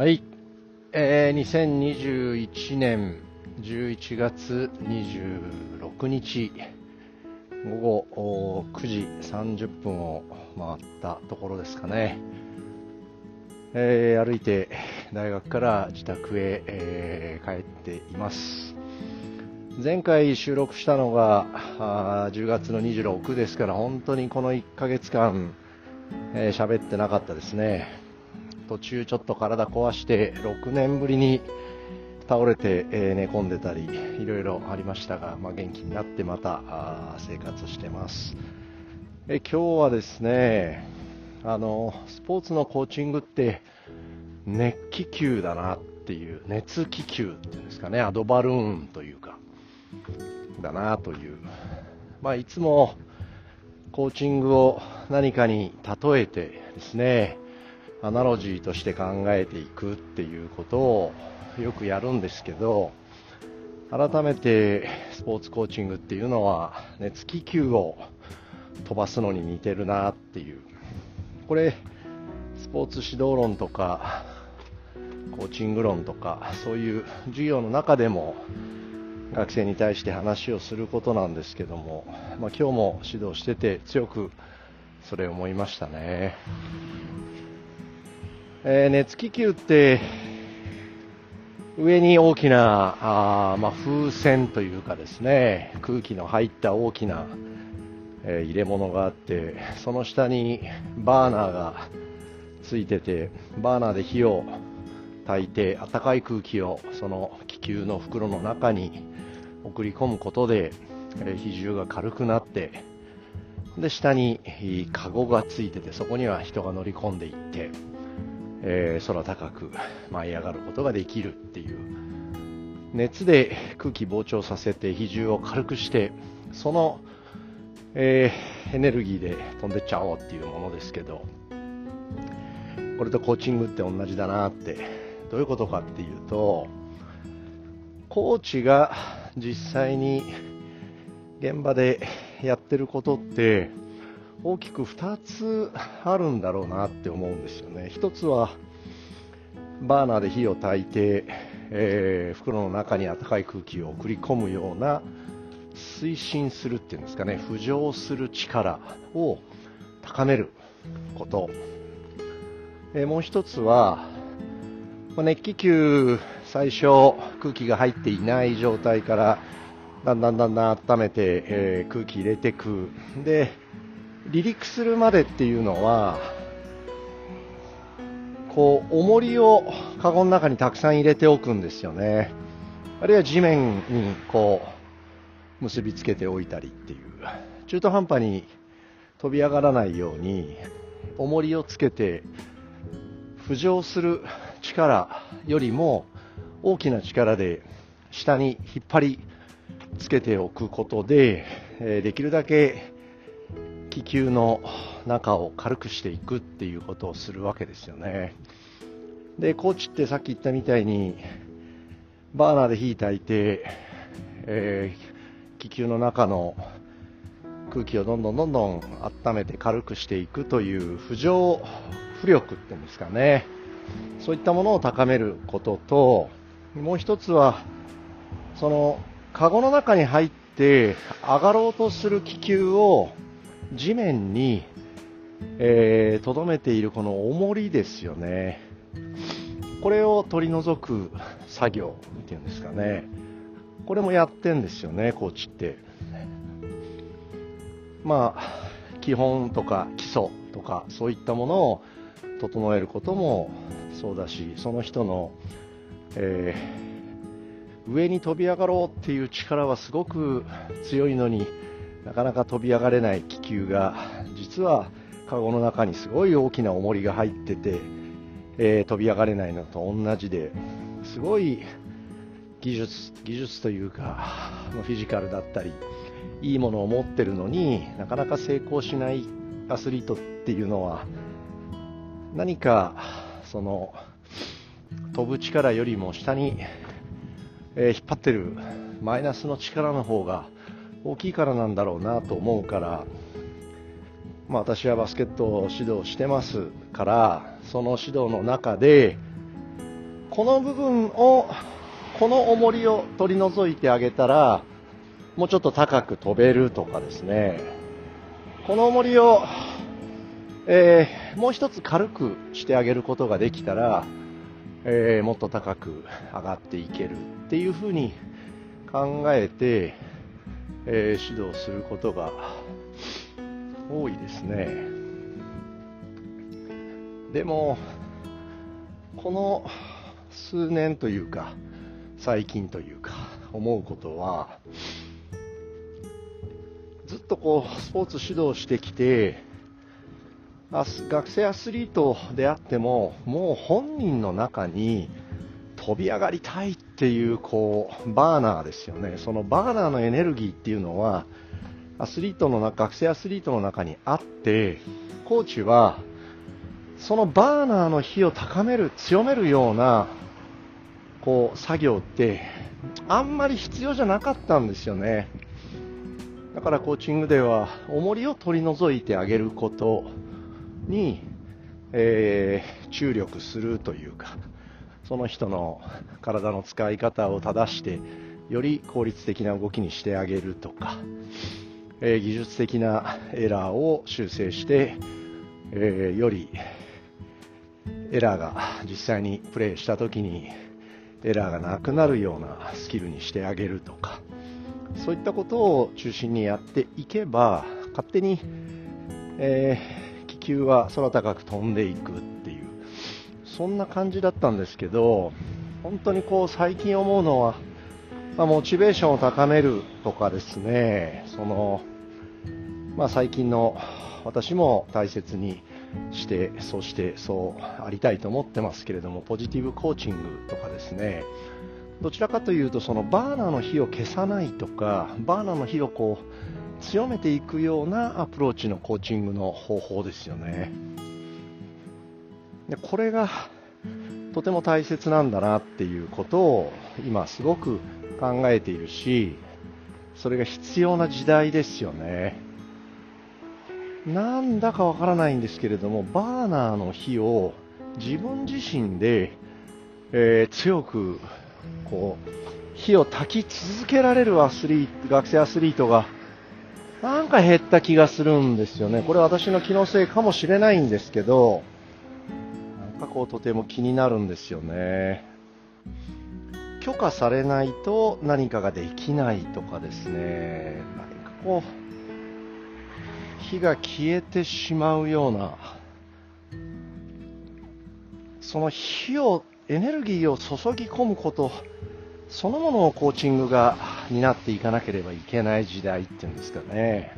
はい、えー、2021年11月26日午後9時30分を回ったところですかね、えー歩いて大学から自宅へ、えー帰っています。前回収録したのが10月の26ですから本当にこの1ヶ月間えー喋ってなかったですね。途中ちょっと体壊して6年ぶりに倒れて、え寝込んでたりいろいろありましたが、まあ、元気になってまた生活してます、え今日はですねあのスポーツのコーチングって熱気球だなっていう熱気球っていうんですかねアドバルーンというかだなという、まあ、いつもコーチングを何かに例えてですねアナロジーとして考えていくっていうことをよくやるんですけど改めてスポーツコーチングっていうのは熱気球を飛ばすのに似てるなっていう。これスポーツ指導論とかコーチング論とかそういう授業の中でも学生に対して話をすることなんですけども、まあ、今日も指導してて強くそれ思いましたね、えー熱気球って上に大きなあ、まあ、風船というかですね空気の入った大きな、えー入れ物があってその下にバーナーがついててバーナーで火を焚いて暖かい空気をその気球の袋の中に送り込むことで、えー比重が軽くなってで下にえーカゴがついててそこには人が乗り込んでいって、えー空高く舞い上がることができるっていう。熱で空気膨張させて比重を軽くしてその、えーエネルギーで飛んでっちゃおうっていうものですけどこれとコーチングって同じだなって。どういうことかっていうとコーチが実際に現場でやってることって大きく2つあるんだろうなって思うんですよね。一つはバーナーで火を焚いて、えー袋の中に暖かい空気を送り込むような推進するっていうんですかね。浮上する力を高めること、えーもう一つは熱気球最初空気が入っていない状態からだんだんだんだん温めて、えー空気入れてく。で離陸するまでっていうのはこう重りをカゴの中にたくさん入れておくんですよね。あるいは地面にこう結びつけておいたりっていう。中途半端に飛び上がらないように重りをつけて浮上する力よりも大きな力で下に引っ張りつけておくことで、えできるだけ気球の中を軽くしていくっていうことをするわけですよね。でコーチってさっき言ったみたいにバーナーで火焚いて、えー気球の中の空気をどんどんどんどん温めて軽くしていくという浮上浮力っていうんですかね。そういったものを高めることともう一つはそのカゴの中に入って上がろうとする気球を地面にえーとどめているこの重りですよね。これを取り除く作業っていうんですかね。これもやってんですよねコーチって。まあ基本とか基礎とかそういったものを整えることもそうだしその人の、えー上に飛び上がろうっていう力はすごく強いのになかなか飛び上がれない気球が実はカゴの中にすごい大きな重りが入ってて、えー飛び上がれないのと同じですごい技術技術というかフィジカルだったりいいものを持ってるのになかなか成功しないアスリートっていうのは何かその飛ぶ力よりも下に、えー引っ張ってるマイナスの力の方が大きいからなんだろうなと思うから、まあ、私はバスケットを指導してますからその指導の中でこの部分を、この重りを取り除いてあげたら、もうちょっと高く飛べるとかですね、この重りを、えー、もう一つ軽くしてあげることができたら、えー、もっと高く上がっていけるっていうふうに考えて、えー、指導することが多いですね。でも、この数年というか、最近というか、思うことは、ずっとこう、スポーツ指導してきて、学生アスリートであっても、もう本人の中に飛び上がりたいっていう、こう、バーナーですよね。そのバーナーのエネルギーっていうのは、アスリートの中、学生アスリートの中にあって、コーチは、そのバーナーの火を高める、強めるような、こう、作業って、あんまり必要じゃなかったんですよね。だからコーチングでは、重りを取り除いてあげること、に、えー、注力するというか、その人の体の使い方を正して、より効率的な動きにしてあげるとか、えー、技術的なエラーを修正して、えー、よりエラーが実際にプレイした時にエラーがなくなるようなスキルにしてあげるとかそういったことを中心にやっていけば勝手に、えー球は空高く飛んでいく、そんな感じだったんですけど、本当にこう最近思うのは、まあ、モチベーションを高めるとかですね、その、まあ、最近の私も大切にして、そしてそうありたいと思ってますけれども、ポジティブコーチングとかですね、どちらかというと、そのバーナーの火を消さないとか、バーナーの火をこう、強めていくようなアプローチのコーチングの方法ですよね。これがとても大切なんだなっていうことを今すごく考えているし、それが必要な時代ですよね。なんだかわからないんですけれども、バーナーの火を自分自身で、えー、強くこう火を焚き続けられるアスリート学生アスリートがなんか減った気がするんですよね。これは私の気のせいかもしれないんですけど、なんかこうとても気になるんですよね。許可されないと何かができないとかですね、何かこう、火が消えてしまうような、その火を、エネルギーを注ぎ込むことそのものをコーチングが担っていかなければいけない時代っていうんですかね。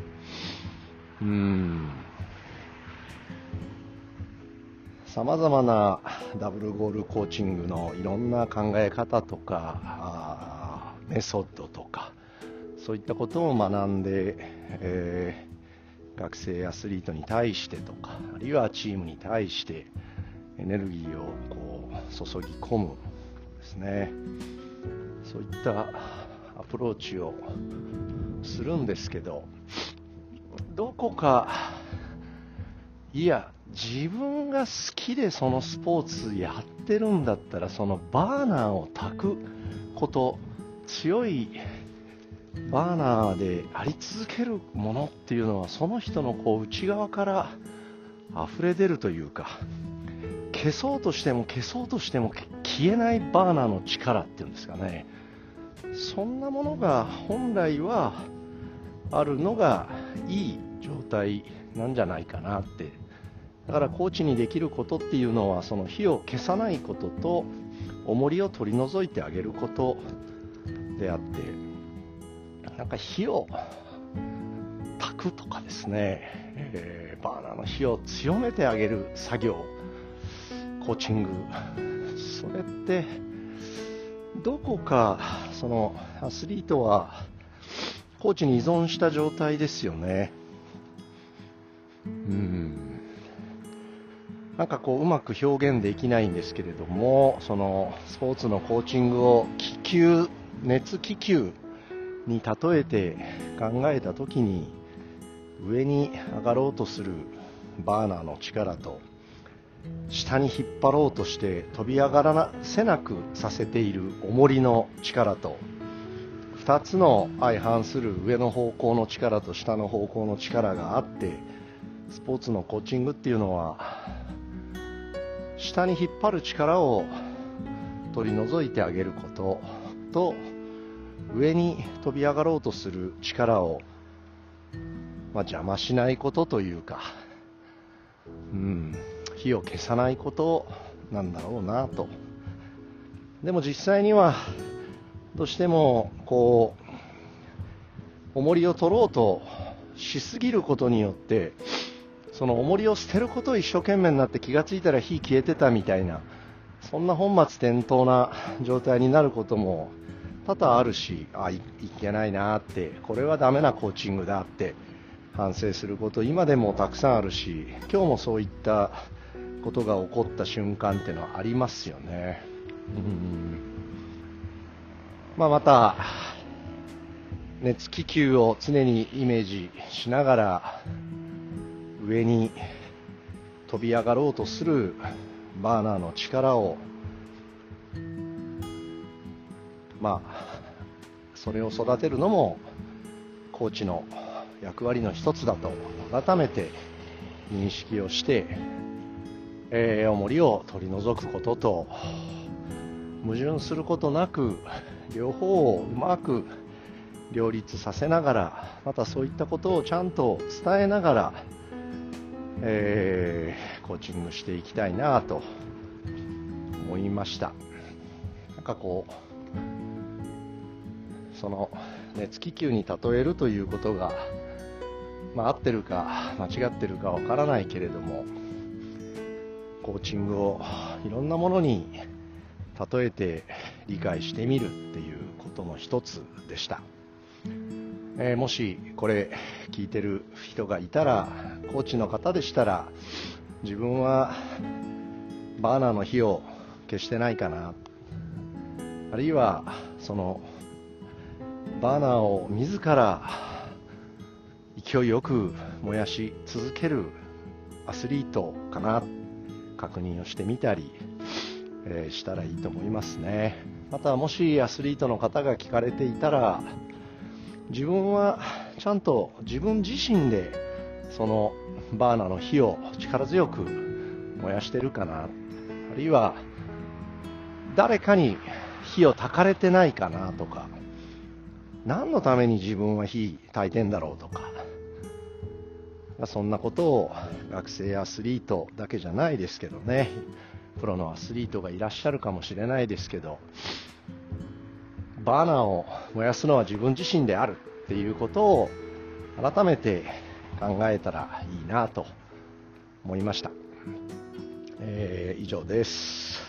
うん。様々なダブルゴールコーチングのいろんな考え方とか、メソッドとか、そういったことを学んで、えー、学生アスリートに対してとか、あるいはチームに対してエネルギーをこう注ぎ込むですね。そういったアプローチをするんですけどどこかいや自分が好きでそのスポーツやってるんだったらそのバーナーを焚くこと強いバーナーであり続けるものっていうのはその人のこう内側から溢れ出るというか消そうとしても消そうとしても消えないバーナーの力っていうんですかね。そんなものが本来はあるのがいい状態なんじゃないかなってだからコーチにできることっていうのはその火を消さないことと重りを取り除いてあげることであってなんか火を焚くとかですね、えー、バーナーの火を強めてあげる作業コーチング。それってどこかそのアスリートはコーチに依存した状態ですよね。うん。なんかこううまく表現できないんですけれどもそのスポーツのコーチングを気球熱気球に例えて考えた時に上に上がろうとするバーナーの力と下に引っ張ろうとして飛び上がらせなくさせている重りの力と2つの相反する上の方向の力と下の方向の力があってスポーツのコーチングっていうのは下に引っ張る力を取り除いてあげることと上に飛び上がろうとする力を、まあ、邪魔しないことというか、うん、火を消さないことなんだろうなと。でも実際にはどうしてもこう重りを取ろうとしすぎることによってその重りを捨てることを一生懸命になって気がついたら火消えてたみたいなそんな本末転倒な状態になることも多々あるしあいいけないなってこれはダメなコーチングだって反省すること今でもたくさんあるし今日もそういったことが起こった瞬間っていうのはありますよね。うんまあ、また熱気球を常にイメージしながら上に飛び上がろうとするバーナーの力をまあそれを育てるのもコーチの役割の一つだと改めて認識をしてえー、重りを取り除くことと矛盾することなく両方をうまく両立させながらまたそういったことをちゃんと伝えながら、えー、コーチングしていきたいなと思いました。なんかこうその熱気球に例えるということが、まあ、合ってるか間違ってるかわからないけれどもコーチングをいろんなものに例えて理解してみるっていうことの一つでした、えー、もしこれ聞いてる人がいたらコーチの方でしたら自分はバーナーの火を消してないかな。あるいはそのバーナーを自ら勢いよく燃やし続けるアスリートかな。確認をしてみたり、えー、したらいいと思いますね。またもしアスリートの方が聞かれていたら自分はちゃんと自分自身でそのバーナーの火を力強く燃やしてるかな。あるいは誰かに火を焚かれてないかなとか。何のために自分は火焚いてんだろうとか。そんなことを学生アスリートだけじゃないですけどね。プロのアスリートがいらっしゃるかもしれないですけど。バーナーを燃やすのは自分自身であるっていうことを改めて考えたらいいなと思いました、えー、以上です。